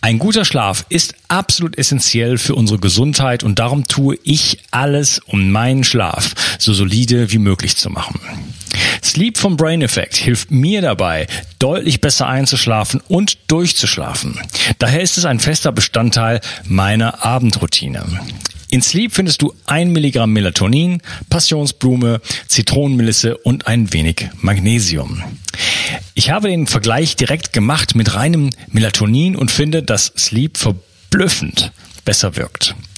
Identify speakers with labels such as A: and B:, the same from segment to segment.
A: Ein guter Schlaf ist absolut essentiell für unsere Gesundheit und darum tue ich alles, um meinen Schlaf so solide wie möglich zu machen. Sleep vom Brain Effect hilft mir dabei, deutlich besser einzuschlafen und durchzuschlafen. Daher ist es ein fester Bestandteil meiner Abendroutine. In Sleep findest du ein Milligramm Melatonin, Passionsblume, Zitronenmelisse und ein wenig Magnesium. Ich habe den Vergleich direkt gemacht mit reinem Melatonin und finde, dass Sleep verblüffend besser wirkt.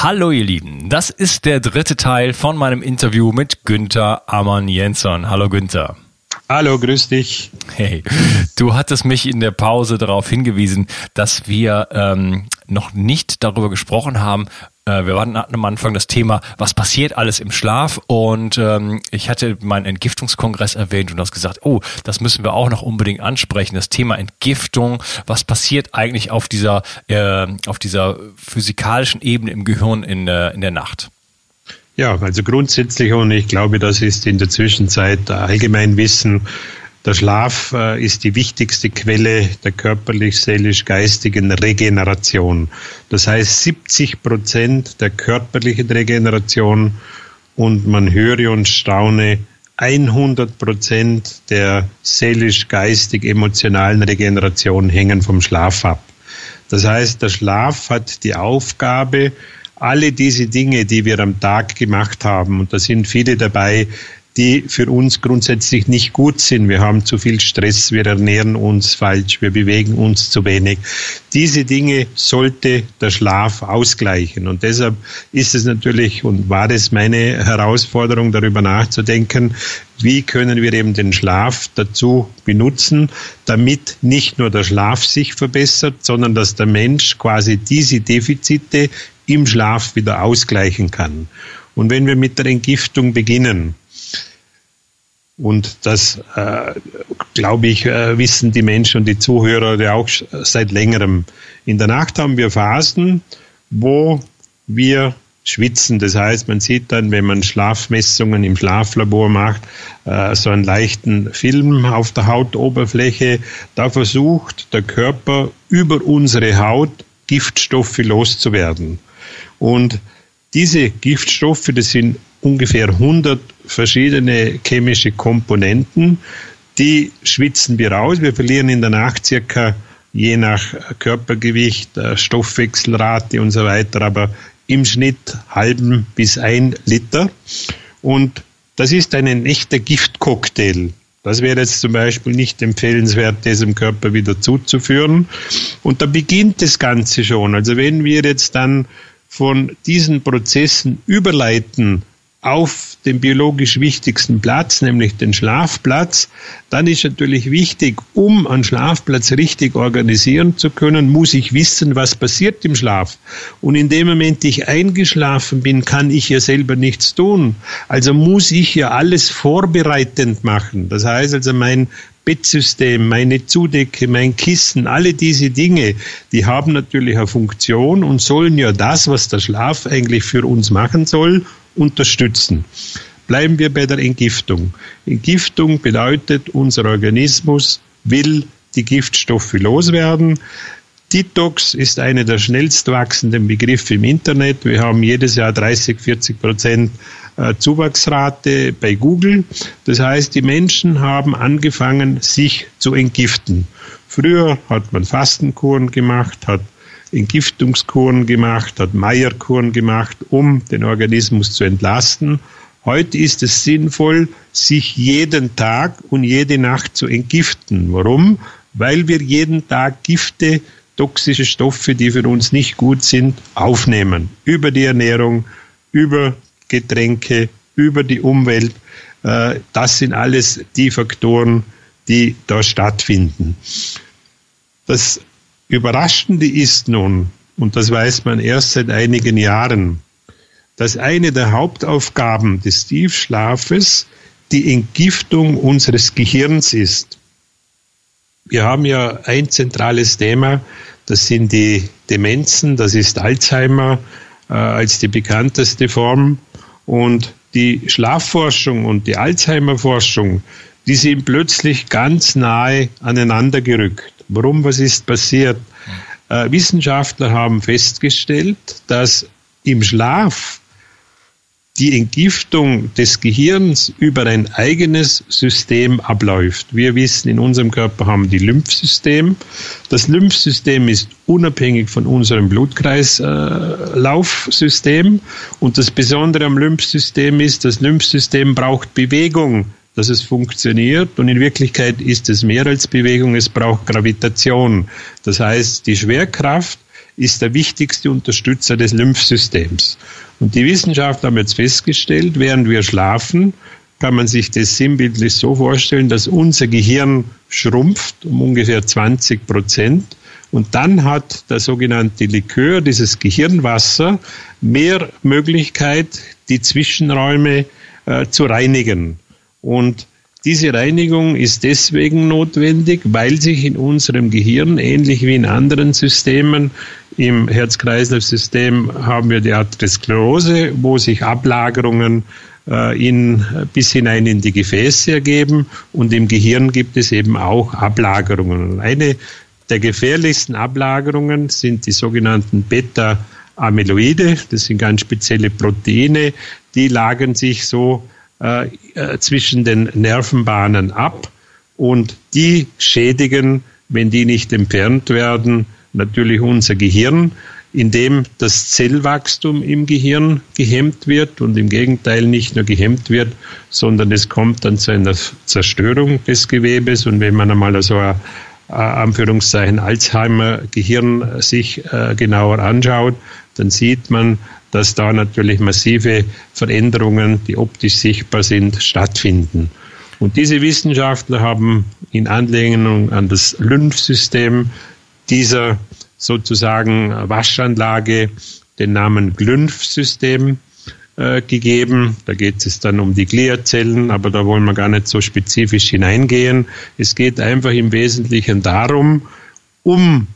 A: Hallo ihr Lieben, das ist der dritte Teil von meinem Interview mit Günther Ammann Jensson. Hallo Günther.
B: Hallo, grüß dich.
A: Hey, du hattest mich in der Pause darauf hingewiesen, dass wir ähm, noch nicht darüber gesprochen haben, äh, wir hatten am Anfang das Thema, was passiert alles im Schlaf und ähm, ich hatte meinen Entgiftungskongress erwähnt und hast gesagt, oh, das müssen wir auch noch unbedingt ansprechen, das Thema Entgiftung, was passiert eigentlich auf dieser, äh, auf dieser physikalischen Ebene im Gehirn in, äh, in der Nacht?
B: Ja, also grundsätzlich und ich glaube, das ist in der Zwischenzeit Allgemeinwissen, der Schlaf äh, ist die wichtigste Quelle der körperlich-seelisch-geistigen Regeneration. Das heißt, 70 Prozent der körperlichen Regeneration und man höre und staune, 100 Prozent der seelisch-geistig-emotionalen Regeneration hängen vom Schlaf ab. Das heißt, der Schlaf hat die Aufgabe, alle diese Dinge, die wir am Tag gemacht haben, und da sind viele dabei, die für uns grundsätzlich nicht gut sind. Wir haben zu viel Stress, wir ernähren uns falsch, wir bewegen uns zu wenig. Diese Dinge sollte der Schlaf ausgleichen. Und deshalb ist es natürlich und war es meine Herausforderung, darüber nachzudenken, wie können wir eben den Schlaf dazu benutzen, damit nicht nur der Schlaf sich verbessert, sondern dass der Mensch quasi diese Defizite im Schlaf wieder ausgleichen kann. Und wenn wir mit der Entgiftung beginnen, und das, äh, glaube ich, äh, wissen die Menschen und die Zuhörer ja auch seit längerem. In der Nacht haben wir Phasen, wo wir schwitzen. Das heißt, man sieht dann, wenn man Schlafmessungen im Schlaflabor macht, äh, so einen leichten Film auf der Hautoberfläche. Da versucht der Körper über unsere Haut Giftstoffe loszuwerden. Und diese Giftstoffe, das sind ungefähr 100 verschiedene chemische Komponenten, die schwitzen wir raus. Wir verlieren in der Nacht circa je nach Körpergewicht, äh, Stoffwechselrate und so weiter, aber im Schnitt halben bis ein Liter. Und das ist ein echter Giftcocktail. Das wäre jetzt zum Beispiel nicht empfehlenswert, diesem Körper wieder zuzuführen. Und da beginnt das Ganze schon. Also wenn wir jetzt dann von diesen Prozessen überleiten auf den biologisch wichtigsten Platz, nämlich den Schlafplatz, dann ist natürlich wichtig, um einen Schlafplatz richtig organisieren zu können, muss ich wissen, was passiert im Schlaf. Und in dem Moment, ich eingeschlafen bin, kann ich ja selber nichts tun. Also muss ich ja alles vorbereitend machen. Das heißt also, mein Bettsystem, meine Zudecke, mein Kissen, alle diese Dinge, die haben natürlich eine Funktion und sollen ja das, was der Schlaf eigentlich für uns machen soll, unterstützen. Bleiben wir bei der Entgiftung. Entgiftung bedeutet, unser Organismus will die Giftstoffe loswerden. Detox ist einer der schnellst wachsenden Begriffe im Internet. Wir haben jedes Jahr 30, 40 Prozent äh, Zuwachsrate bei Google. Das heißt, die Menschen haben angefangen, sich zu entgiften. Früher hat man Fastenkuren gemacht, hat Entgiftungskuren gemacht, hat Meierkuren gemacht, um den Organismus zu entlasten. Heute ist es sinnvoll, sich jeden Tag und jede Nacht zu entgiften. Warum? Weil wir jeden Tag Gifte toxische Stoffe, die für uns nicht gut sind, aufnehmen. Über die Ernährung, über Getränke, über die Umwelt. Äh, das sind alles die Faktoren, die da stattfinden. Das Überraschende ist nun, und das weiß man erst seit einigen Jahren, dass eine der Hauptaufgaben des Tiefschlafes die Entgiftung unseres Gehirns ist. Wir haben ja ein zentrales Thema, das sind die Demenzen, das ist Alzheimer äh, als die bekannteste Form. Und die Schlafforschung und die Alzheimer-Forschung, die sind plötzlich ganz nahe aneinander gerückt. Warum? Was ist passiert? Äh, Wissenschaftler haben festgestellt, dass im Schlaf die Entgiftung des Gehirns über ein eigenes System abläuft. Wir wissen, in unserem Körper haben die Lymphsystem. Das Lymphsystem ist unabhängig von unserem Blutkreislaufsystem. Und das Besondere am Lymphsystem ist, das Lymphsystem braucht Bewegung, dass es funktioniert. Und in Wirklichkeit ist es mehr als Bewegung, es braucht Gravitation. Das heißt, die Schwerkraft ist der wichtigste Unterstützer des Lymphsystems. Und die Wissenschaftler haben jetzt festgestellt, während wir schlafen, kann man sich das sinnbildlich so vorstellen, dass unser Gehirn schrumpft um ungefähr 20 Prozent. Und dann hat der sogenannte Likör, dieses Gehirnwasser, mehr Möglichkeit, die Zwischenräume äh, zu reinigen. Und diese Reinigung ist deswegen notwendig, weil sich in unserem Gehirn, ähnlich wie in anderen Systemen, im Herz-Kreislauf-System haben wir die Arteriosklerose, wo sich Ablagerungen äh, in, bis hinein in die Gefäße ergeben und im Gehirn gibt es eben auch Ablagerungen. Eine der gefährlichsten Ablagerungen sind die sogenannten Beta-Amyloide. Das sind ganz spezielle Proteine, die lagern sich so äh, äh, zwischen den Nervenbahnen ab und die schädigen, wenn die nicht entfernt werden, natürlich unser Gehirn, indem das Zellwachstum im Gehirn gehemmt wird und im Gegenteil nicht nur gehemmt wird, sondern es kommt dann zu einer Zerstörung des Gewebes und wenn man einmal so ein äh, Anführungszeichen Alzheimer-Gehirn sich genauer anschaut, dann sieht man, dass da natürlich massive Veränderungen, die optisch sichtbar sind, stattfinden. Und diese Wissenschaftler haben in Anlehnung an das Lymphsystem dieser sozusagen Waschanlage den Namen Glynph-System äh, gegeben. Da geht es dann um die Gliazellen, aber da wollen wir gar nicht so spezifisch hineingehen. Es geht einfach im Wesentlichen darum, um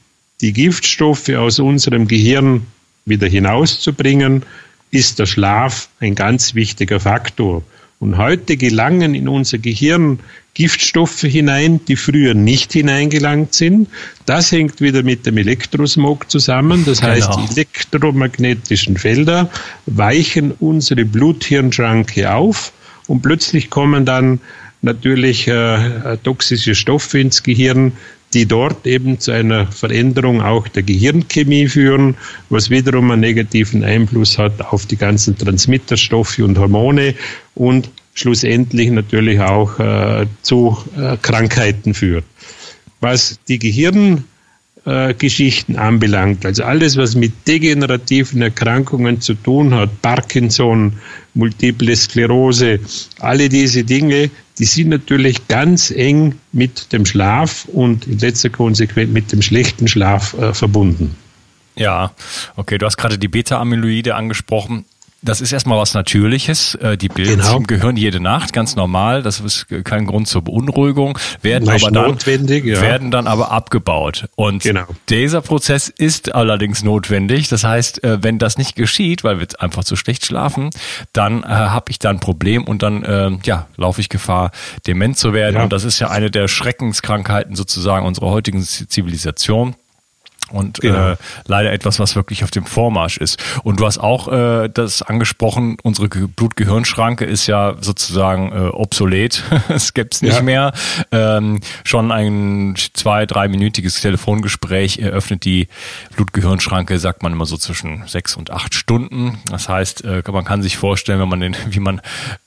B: die Giftstoffe aus unserem Gehirn wieder hinauszubringen, ist der Schlaf ein ganz wichtiger Faktor. Und heute gelangen in unser Gehirn Giftstoffe hinein, die früher nicht hineingelangt sind. Das hängt wieder mit dem Elektrosmog zusammen. Das genau. heißt, die elektromagnetischen Felder weichen unsere Bluthirnschranke auf und plötzlich kommen dann natürlich äh, toxische Stoffe ins Gehirn, die dort eben zu einer Veränderung auch der Gehirnchemie führen, was wiederum einen negativen Einfluss hat auf die ganzen Transmitterstoffe und Hormone und schlussendlich natürlich auch äh, zu äh, Krankheiten führt. Was die Gehirn äh, Geschichten anbelangt, also alles, was mit degenerativen Erkrankungen zu tun hat, Parkinson, Multiple Sklerose, alle diese Dinge, die sind natürlich ganz eng mit dem Schlaf und in letzter Konsequenz mit dem schlechten Schlaf äh, verbunden.
A: Ja, okay, du hast gerade die Beta-Amyloide angesprochen. Das ist erstmal was Natürliches. Äh, die bilden genau. im Gehirn jede Nacht, ganz normal. Das ist kein Grund zur Beunruhigung. Werden aber dann, notwendig, ja. werden dann aber abgebaut. Und genau. dieser Prozess ist allerdings notwendig. Das heißt, äh, wenn das nicht geschieht, weil wir einfach zu schlecht schlafen, dann äh, habe ich da ein Problem und dann äh, ja, laufe ich Gefahr, dement zu werden. Ja. Und das ist ja eine der Schreckenskrankheiten sozusagen unserer heutigen Zivilisation und genau. äh, leider etwas, was wirklich auf dem Vormarsch ist. Und du hast auch äh, das angesprochen, unsere Blutgehirnschranke ist ja sozusagen äh, obsolet. es gibt's nicht ja. mehr. Ähm, schon ein zwei, dreiminütiges Telefongespräch eröffnet die Blutgehirnschranke, sagt man immer so zwischen sechs und acht Stunden. Das heißt, äh, man kann sich vorstellen, wenn man den, wie man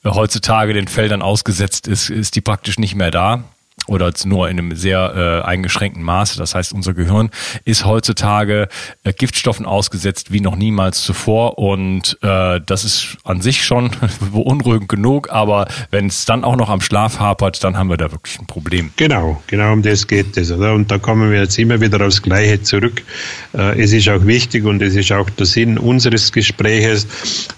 A: heutzutage den Feldern ausgesetzt ist, ist die praktisch nicht mehr da oder nur in einem sehr äh, eingeschränkten Maße. Das heißt, unser Gehirn ist heutzutage äh, Giftstoffen ausgesetzt wie noch niemals zuvor und äh, das ist an sich schon beunruhigend genug, aber wenn es dann auch noch am Schlaf hapert, dann haben wir da wirklich ein Problem.
B: Genau, genau um das geht es. Oder? Und da kommen wir jetzt immer wieder aufs Gleiche zurück. Äh, es ist auch wichtig und es ist auch der Sinn unseres Gespräches,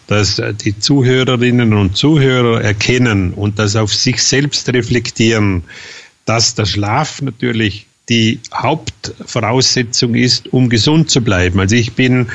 B: dass die Zuhörerinnen und Zuhörer erkennen und das auf sich selbst reflektieren, dass der Schlaf natürlich die Hauptvoraussetzung ist, um gesund zu bleiben. Also ich bin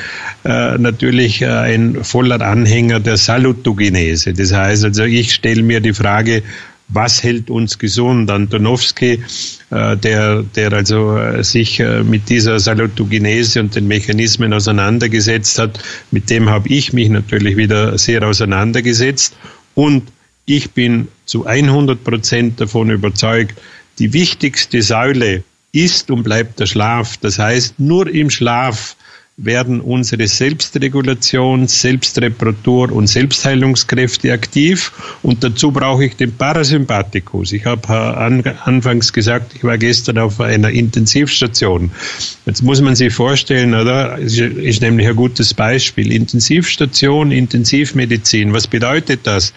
B: äh, natürlich äh, ein voller Anhänger der Salutogenese. Das heißt also, ich stelle mir die Frage, was hält uns gesund? Antonowski, äh, der, der also äh, sich äh, mit dieser Salutogenese und den Mechanismen auseinandergesetzt hat, mit dem habe ich mich natürlich wieder sehr auseinandergesetzt und ich bin zu 100 Prozent davon überzeugt, die wichtigste Säule ist und bleibt der Schlaf. Das heißt, nur im Schlaf werden unsere Selbstregulation, Selbstreparatur und Selbstheilungskräfte aktiv. Und dazu brauche ich den Parasympathikus. Ich habe an, anfangs gesagt, ich war gestern auf einer Intensivstation. Jetzt muss man sich vorstellen, oder? Ist, ist nämlich ein gutes Beispiel. Intensivstation, Intensivmedizin. Was bedeutet das?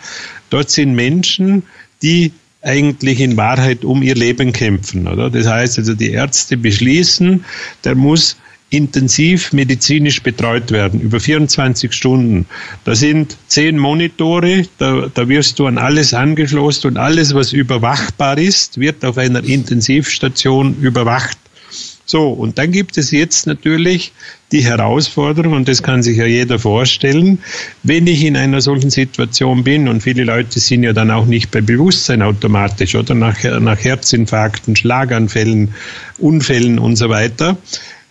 B: Dort sind Menschen, die eigentlich in Wahrheit um ihr Leben kämpfen, oder? Das heißt also, die Ärzte beschließen, der muss intensiv medizinisch betreut werden, über 24 Stunden. Da sind zehn Monitore, da, da wirst du an alles angeschlossen und alles, was überwachbar ist, wird auf einer Intensivstation überwacht. So, und dann gibt es jetzt natürlich die Herausforderung, und das kann sich ja jeder vorstellen, wenn ich in einer solchen Situation bin, und viele Leute sind ja dann auch nicht bei Bewusstsein automatisch, oder nach, nach Herzinfarkten, Schlaganfällen, Unfällen und so weiter,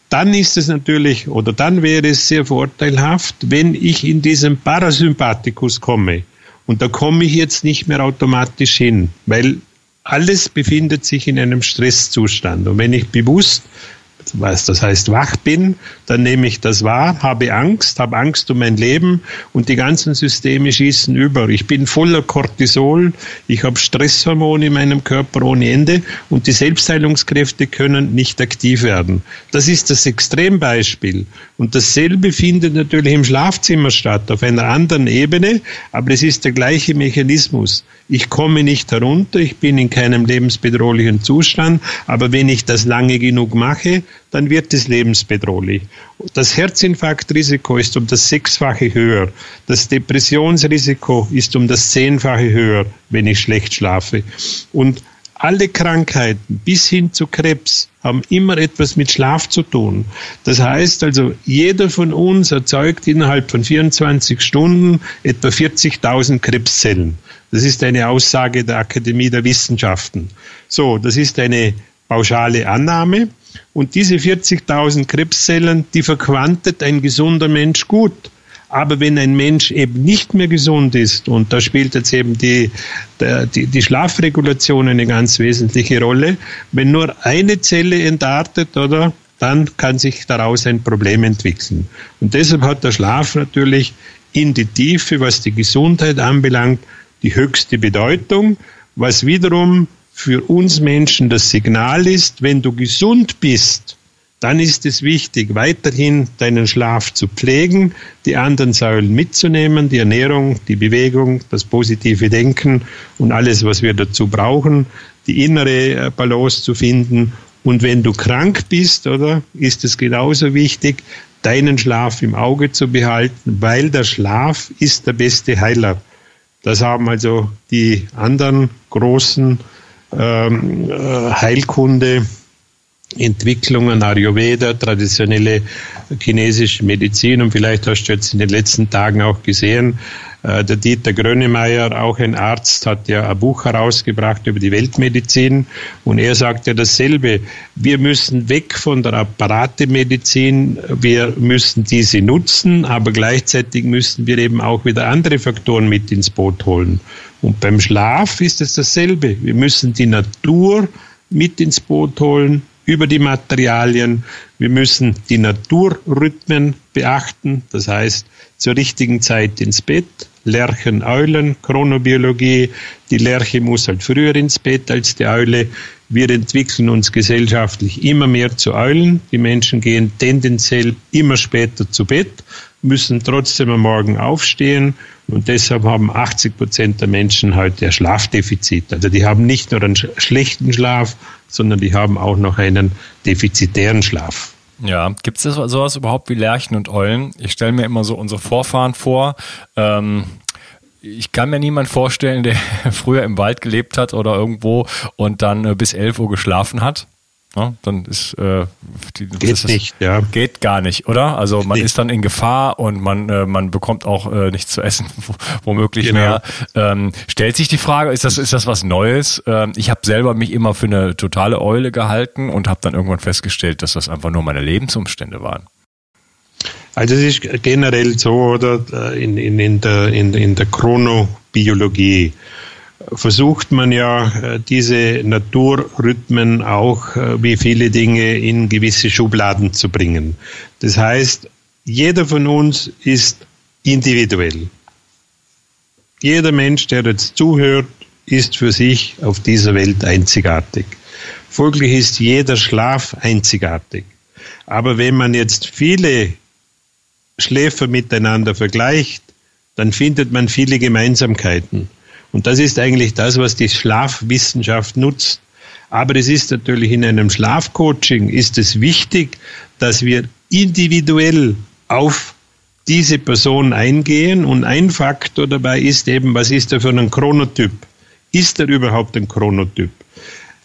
B: dann ist es natürlich, oder dann wäre es sehr vorteilhaft, wenn ich in diesen Parasympathikus komme. Und da komme ich jetzt nicht mehr automatisch hin, weil alles befindet sich in einem Stresszustand. Und wenn ich bewusst was das heißt wach bin, dann nehme ich das wahr, habe Angst, habe Angst um mein Leben und die ganzen Systeme schießen über. Ich bin voller Cortisol, ich habe Stresshormone in meinem Körper ohne Ende und die Selbstheilungskräfte können nicht aktiv werden. Das ist das Extrembeispiel. Und dasselbe findet natürlich im Schlafzimmer statt, auf einer anderen Ebene, aber es ist der gleiche Mechanismus. Ich komme nicht herunter, ich bin in keinem lebensbedrohlichen Zustand, aber wenn ich das lange genug mache, dann wird es lebensbedrohlich. Das Herzinfarktrisiko ist um das Sechsfache höher. Das Depressionsrisiko ist um das Zehnfache höher, wenn ich schlecht schlafe. Und alle Krankheiten bis hin zu Krebs haben immer etwas mit Schlaf zu tun. Das heißt also, jeder von uns erzeugt innerhalb von 24 Stunden etwa 40.000 Krebszellen. Das ist eine Aussage der Akademie der Wissenschaften. So, das ist eine pauschale Annahme. Und diese 40.000 Krebszellen, die verquantet ein gesunder Mensch gut. Aber wenn ein Mensch eben nicht mehr gesund ist, und da spielt jetzt eben die, die, die Schlafregulation eine ganz wesentliche Rolle, wenn nur eine Zelle entartet, oder, dann kann sich daraus ein Problem entwickeln. Und deshalb hat der Schlaf natürlich in die Tiefe, was die Gesundheit anbelangt, die höchste Bedeutung, was wiederum für uns Menschen das Signal ist, wenn du gesund bist, dann ist es wichtig, weiterhin deinen Schlaf zu pflegen, die anderen Säulen mitzunehmen, die Ernährung, die Bewegung, das positive Denken und alles, was wir dazu brauchen, die innere äh, Balance zu finden. Und wenn du krank bist, oder, ist es genauso wichtig, deinen Schlaf im Auge zu behalten, weil der Schlaf ist der beste Heiler. Das haben also die anderen großen ähm, äh, Heilkunde Entwicklungen, Ayurveda, traditionelle chinesische Medizin und vielleicht hast du jetzt in den letzten Tagen auch gesehen, der Dieter Grönemeyer, auch ein Arzt, hat ja ein Buch herausgebracht über die Weltmedizin und er sagt ja dasselbe. Wir müssen weg von der Apparatemedizin, wir müssen diese nutzen, aber gleichzeitig müssen wir eben auch wieder andere Faktoren mit ins Boot holen. Und beim Schlaf ist es dasselbe. Wir müssen die Natur mit ins Boot holen, über die Materialien. Wir müssen die Naturrhythmen beachten, das heißt zur richtigen Zeit ins Bett. Lerchen, Eulen, Chronobiologie. Die Lerche muss halt früher ins Bett als die Eule. Wir entwickeln uns gesellschaftlich immer mehr zu Eulen. Die Menschen gehen tendenziell immer später zu Bett, müssen trotzdem am Morgen aufstehen und deshalb haben 80 Prozent der Menschen heute ein Schlafdefizit. Also die haben nicht nur einen schlechten Schlaf, sondern die haben auch noch einen defizitären Schlaf.
A: Ja, gibt es sowas überhaupt wie Lerchen und Eulen? Ich stelle mir immer so unsere Vorfahren vor. Ähm, ich kann mir niemand vorstellen, der früher im Wald gelebt hat oder irgendwo und dann äh, bis 11 Uhr geschlafen hat. Ja, dann ist äh,
B: die, geht ist, nicht, ja.
A: Geht gar nicht, oder? Also man nee. ist dann in Gefahr und man äh, man bekommt auch äh, nichts zu essen, womöglich genau. mehr. Ähm, stellt sich die Frage, ist das ist das was Neues? Ähm, ich habe selber mich immer für eine totale Eule gehalten und habe dann irgendwann festgestellt, dass das einfach nur meine Lebensumstände waren.
B: Also es ist generell so, oder äh, in, in, in der in, in der Chronobiologie versucht man ja, äh, diese Naturrhythmen auch äh, wie viele Dinge in gewisse Schubladen zu bringen. Das heißt, jeder von uns ist individuell. Jeder Mensch, der jetzt zuhört, ist für sich auf dieser Welt einzigartig. Folglich ist jeder Schlaf einzigartig. Aber wenn man jetzt viele Schläfer miteinander vergleicht, dann findet man viele Gemeinsamkeiten. Und das ist eigentlich das, was die Schlafwissenschaft nutzt. Aber es ist natürlich in einem Schlafcoaching ist es wichtig, dass wir individuell auf diese Person eingehen und ein Faktor dabei ist eben, was ist er für ein Chronotyp? Ist er überhaupt ein Chronotyp?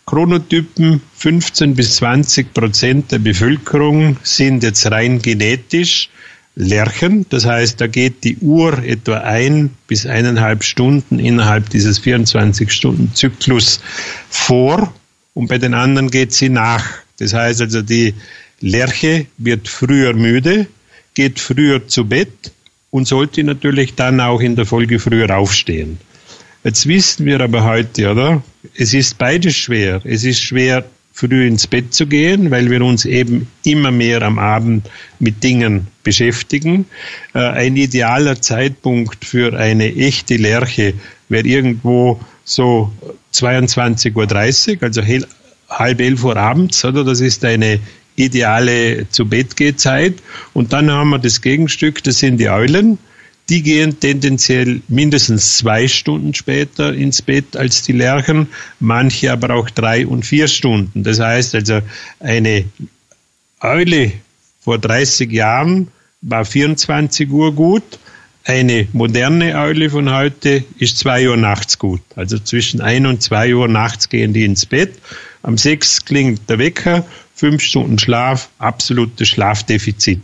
B: Chronotypen, 15 bis 20 Prozent der Bevölkerung sind jetzt rein genetisch Lerchen. Das heißt, da geht die Uhr etwa ein bis eineinhalb Stunden innerhalb dieses 24-Stunden-Zyklus vor und bei den anderen geht sie nach. Das heißt also, die Lerche wird früher müde, geht früher zu Bett und sollte natürlich dann auch in der Folge früher aufstehen. Jetzt wissen wir aber heute, oder? Es ist beides schwer. Es ist schwer, früh ins Bett zu gehen, weil wir uns eben immer mehr am Abend mit Dingen beschäftigen. Äh, ein idealer Zeitpunkt für eine echte Lerche wäre irgendwo so 22.30 Uhr, also halb elf Uhr abends, oder? Das ist eine ideale zu Bett Zeit. Und dann haben wir das Gegenstück, das sind die Eulen die gehen tendenziell mindestens zwei Stunden später ins Bett als die Lerchen, manche aber auch drei und vier Stunden. Das heißt also, eine Eule vor 30 Jahren war 24 Uhr gut, eine moderne Eule von heute ist zwei Uhr nachts gut. Also zwischen ein und zwei Uhr nachts gehen die ins Bett. Am sechs klingt der Wecker, fünf Stunden Schlaf, absolutes Schlafdefizit.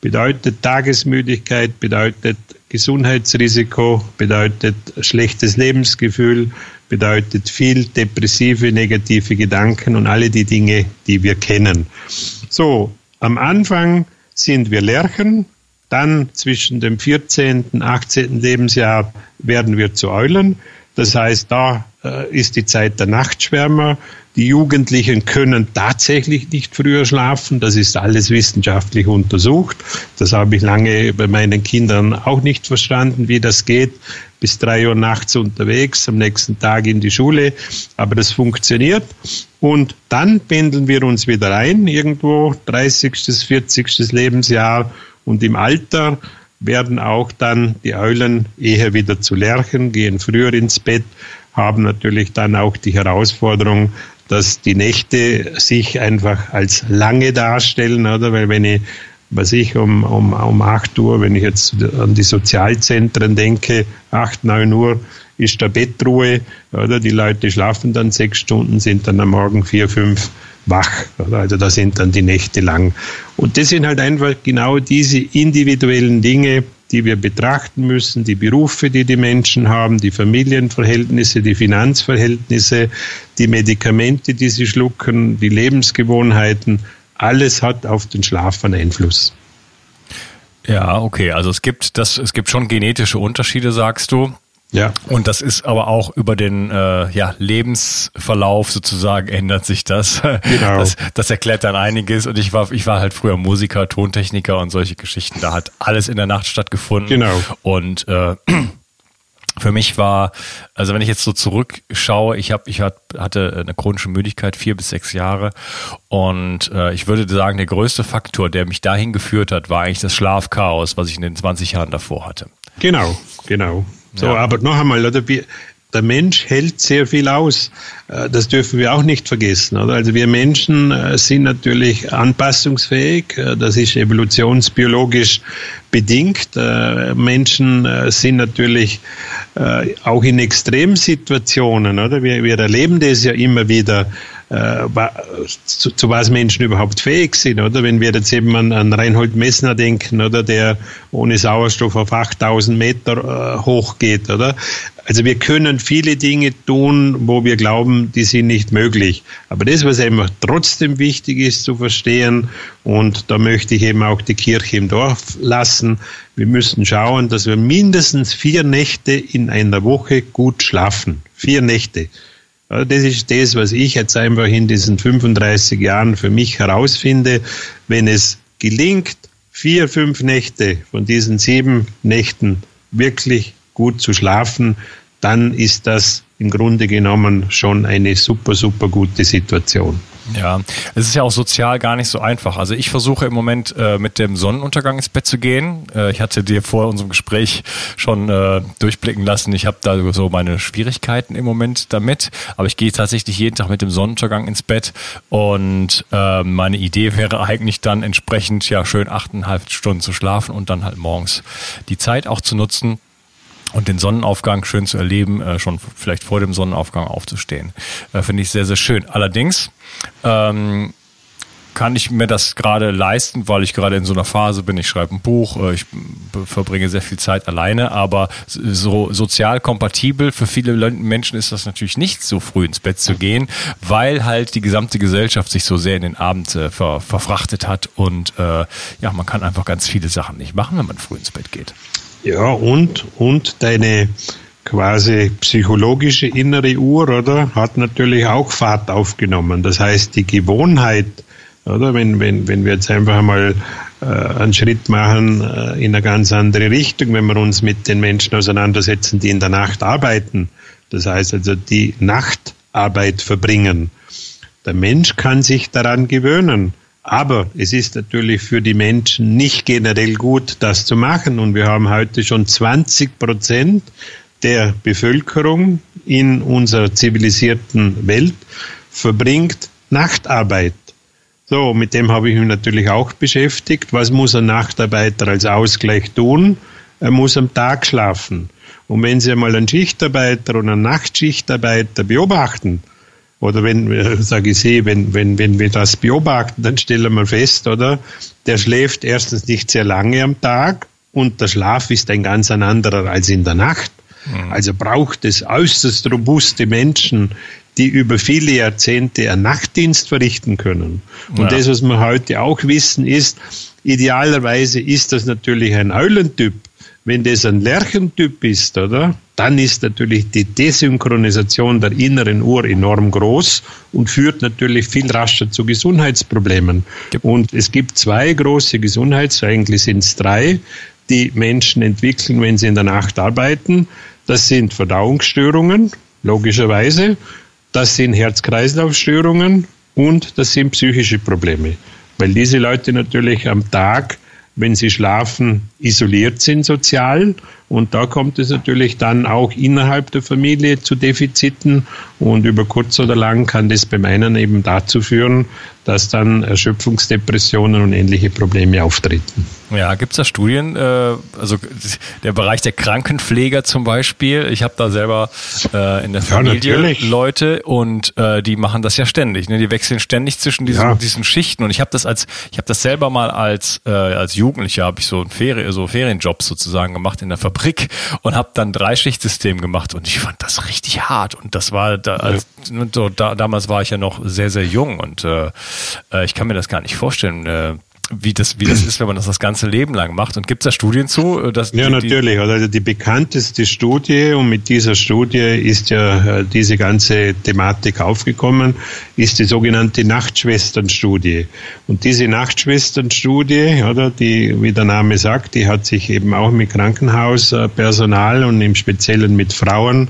B: Bedeutet Tagesmüdigkeit, bedeutet Gesundheitsrisiko, bedeutet schlechtes Lebensgefühl, bedeutet viel depressive, negative Gedanken und alle die Dinge, die wir kennen. So, am Anfang sind wir Lerchen, dann zwischen dem 14. und 18. Lebensjahr werden wir zu Eulen. Das heißt, da äh, ist die Zeit der Nachtschwärmer. Die Jugendlichen können tatsächlich nicht früher schlafen. Das ist alles wissenschaftlich untersucht. Das habe ich lange bei meinen Kindern auch nicht verstanden, wie das geht. bis drei Uhr nachts unterwegs, am nächsten Tag in die Schule. Aber das funktioniert. Und dann pendeln wir uns wieder ein, irgendwo 30., 40. Lebensjahr. Und im Alter werden auch dann die Eulen eher wieder zu Lerchen, gehen früher ins Bett, haben natürlich dann auch die Herausforderung, dass die Nächte sich einfach als lange darstellen, oder? Weil wenn ich, was ich, um, um, um 8 Uhr, wenn ich jetzt an die Sozialzentren denke, 8, 9 Uhr ist der Bettruhe, oder? Die Leute schlafen dann sechs Stunden, sind dann am Morgen vier, fünf wach. Oder? Also da sind dann die Nächte lang. Und das sind halt einfach genau diese individuellen Dinge, die wir betrachten müssen, die Berufe, die die Menschen haben, die Familienverhältnisse, die Finanzverhältnisse, die Medikamente, die sie schlucken, die Lebensgewohnheiten, alles hat auf den Schlaf einen Einfluss.
A: Ja, okay. Also es gibt das, es gibt schon genetische Unterschiede, sagst du.
B: Ja.
A: Und das ist aber auch über den äh, ja, Lebensverlauf sozusagen ändert sich das. Genau. das. Das erklärt dann einiges. Und ich war, ich war halt früher Musiker, Tontechniker und solche Geschichten. Da hat alles in der Nacht stattgefunden.
B: Genau.
A: Und äh, für mich war, also wenn ich jetzt so zurückschaue, ich habe, ich hatte eine chronische Müdigkeit vier bis sechs Jahre und äh, ich würde sagen, der größte Faktor, der mich dahin geführt hat, war eigentlich das Schlafchaos, was ich in den 20 Jahren davor hatte.
B: Genau, genau. So, ja. aber noch einmal, oder der Mensch hält sehr viel aus. Äh, das dürfen wir auch nicht vergessen. Oder? Also wir Menschen äh, sind natürlich anpassungsfähig. Äh, das ist evolutionsbiologisch bedingt. Menschen sind natürlich auch in Extremsituationen. Oder? Wir, wir erleben das ja immer wieder zu, zu, was Menschen überhaupt fähig sind, oder? Wenn wir jetzt eben an, an Reinhold Messner denken, oder? Der ohne Sauerstoff auf 8000 Meter äh, hochgeht, oder? Also wir können viele Dinge tun, wo wir glauben, die sind nicht möglich. Aber das, was einfach trotzdem wichtig ist zu verstehen, und da möchte ich eben auch die Kirche im Dorf lassen, wir müssen schauen, dass wir mindestens vier Nächte in einer Woche gut schlafen. Vier Nächte. Das ist das, was ich jetzt einfach in diesen 35 Jahren für mich herausfinde. Wenn es gelingt, vier, fünf Nächte von diesen sieben Nächten wirklich gut zu schlafen, dann ist das im Grunde genommen schon eine super, super gute Situation.
A: Ja, es ist ja auch sozial gar nicht so einfach. Also ich versuche im Moment äh, mit dem Sonnenuntergang ins Bett zu gehen. Äh, ich hatte dir vor unserem Gespräch schon äh, durchblicken lassen. Ich habe da so meine Schwierigkeiten im Moment damit. Aber ich gehe tatsächlich jeden Tag mit dem Sonnenuntergang ins Bett. Und äh, meine Idee wäre eigentlich dann entsprechend ja schön achteinhalb Stunden zu schlafen und dann halt morgens die Zeit auch zu nutzen, und den Sonnenaufgang schön zu erleben, äh, schon vielleicht vor dem Sonnenaufgang aufzustehen. Äh, Finde ich sehr, sehr schön. Allerdings ähm, kann ich mir das gerade leisten, weil ich gerade in so einer Phase bin. Ich schreibe ein Buch, äh, ich verbringe sehr viel Zeit alleine, aber so sozial kompatibel für viele Menschen ist das natürlich nicht, so früh ins Bett zu gehen, weil halt die gesamte Gesellschaft sich so sehr in den Abend äh, ver verfrachtet hat und äh, ja, man kann einfach ganz viele Sachen nicht machen, wenn man früh ins Bett geht.
B: Ja, und, und deine quasi psychologische innere Uhr, oder, hat natürlich auch Fahrt aufgenommen. Das heißt, die Gewohnheit, oder, wenn, wenn, wenn wir jetzt einfach mal äh, einen Schritt machen äh, in eine ganz andere Richtung, wenn wir uns mit den Menschen auseinandersetzen, die in der Nacht arbeiten. Das heißt also, die Nachtarbeit verbringen. Der Mensch kann sich daran gewöhnen. Aber es ist natürlich für die Menschen nicht generell gut, das zu machen. Und wir haben heute schon 20 Prozent der Bevölkerung in unserer zivilisierten Welt verbringt Nachtarbeit. So, mit dem habe ich mich natürlich auch beschäftigt. Was muss ein Nachtarbeiter als Ausgleich tun? Er muss am Tag schlafen. Und wenn Sie einmal einen Schichtarbeiter und einen Nachtschichtarbeiter beobachten, oder wenn, äh, sage ich Sie, wenn, wenn, wenn wir das beobachten, dann stellen wir fest, oder? Der schläft erstens nicht sehr lange am Tag und der Schlaf ist ein ganz anderer als in der Nacht. Mhm. Also braucht es äußerst robuste Menschen, die über viele Jahrzehnte einen Nachtdienst verrichten können. Und ja. das, was wir heute auch wissen, ist, idealerweise ist das natürlich ein Eulentyp. Wenn das ein Lerchentyp ist, oder? Dann ist natürlich die Desynchronisation der inneren Uhr enorm groß und führt natürlich viel rascher zu Gesundheitsproblemen. Und es gibt zwei große Gesundheits, eigentlich sind es drei, die Menschen entwickeln, wenn sie in der Nacht arbeiten. Das sind Verdauungsstörungen, logischerweise. Das sind Herz-Kreislauf-Störungen und das sind psychische Probleme. Weil diese Leute natürlich am Tag wenn sie schlafen, isoliert sind sozial. Und da kommt es natürlich dann auch innerhalb der Familie zu Defiziten. Und über kurz oder lang kann das beim einen eben dazu führen, dass dann Erschöpfungsdepressionen und ähnliche Probleme auftreten.
A: Ja, gibt es da Studien? Äh, also der Bereich der Krankenpfleger zum Beispiel. Ich habe da selber äh, in der Familie ja, Leute und äh, die machen das ja ständig. Ne? Die wechseln ständig zwischen diesen, ja. diesen Schichten. Und ich habe das als, ich habe das selber mal als als Jugendlicher habe ich so ein Ferien, so Ferienjobs sozusagen gemacht in der Fabrik und habe dann Dreischichtsystem gemacht und ich fand das richtig hart. Und das war da, als, so, da damals war ich ja noch sehr sehr jung und äh, äh, ich kann mir das gar nicht vorstellen, äh, wie das, wie das ist, wenn man das das ganze Leben lang macht. Und gibt es da Studien zu?
B: Äh, dass ja, die, natürlich. Also die bekannteste Studie, und mit dieser Studie ist ja äh, diese ganze Thematik aufgekommen, ist die sogenannte Nachtschwesternstudie. Und diese Nachtschwesternstudie, oder, die, wie der Name sagt, die hat sich eben auch mit Krankenhauspersonal und im Speziellen mit Frauen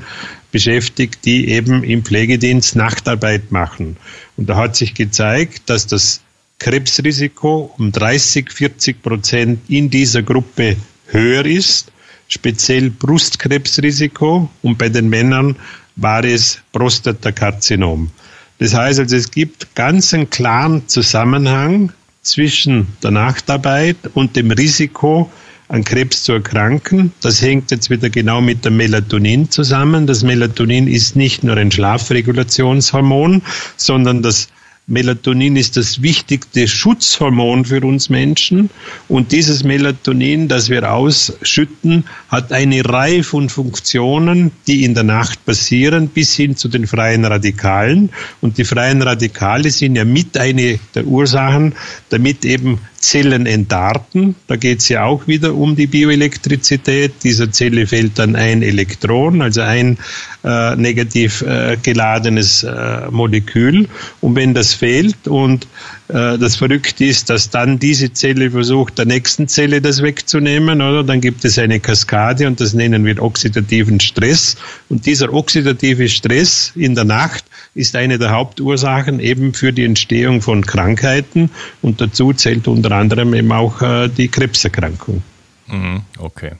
B: beschäftigt, die eben im Pflegedienst Nachtarbeit machen. Und da hat sich gezeigt, dass das Krebsrisiko um 30, 40 Prozent in dieser Gruppe höher ist, speziell Brustkrebsrisiko und bei den Männern war es Prostatakarzinom. Das heißt also, es gibt ganz einen klaren Zusammenhang zwischen der Nachtarbeit und dem Risiko, an Krebs zu erkranken. Das hängt jetzt wieder genau mit dem Melatonin zusammen. Das Melatonin ist nicht nur ein Schlafregulationshormon, sondern das Melatonin ist das wichtigste Schutzhormon für uns Menschen und dieses Melatonin, das wir ausschütten, hat eine Reihe von Funktionen, die in der Nacht passieren, bis hin zu den freien Radikalen. Und die freien Radikale sind ja mit eine der Ursachen, damit eben Zellen entarten. Da geht es ja auch wieder um die Bioelektrizität. Dieser Zelle fällt dann ein Elektron, also ein äh, negativ äh, geladenes äh, Molekül. Und wenn das fehlt und das Verrückte ist, dass dann diese Zelle versucht, der nächsten Zelle das wegzunehmen, oder? Dann gibt es eine Kaskade und das nennen wir oxidativen Stress. Und dieser oxidative Stress in der Nacht ist eine der Hauptursachen eben für die Entstehung von Krankheiten und dazu zählt unter anderem eben auch äh, die Krebserkrankung.
A: Mhm, okay.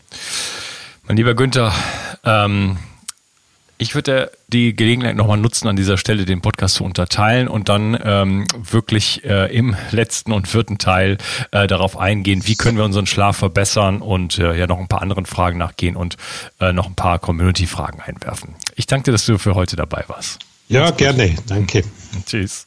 A: Mein lieber Günther, ähm, ich würde die Gelegenheit nochmal nutzen, an dieser Stelle den Podcast zu unterteilen und dann ähm, wirklich äh, im letzten und vierten Teil äh, darauf eingehen, wie können wir unseren Schlaf verbessern und äh, ja noch ein paar anderen Fragen nachgehen und äh, noch ein paar Community-Fragen einwerfen. Ich danke dir, dass du für heute dabei warst.
B: Ja, gerne. Danke.
A: Tschüss.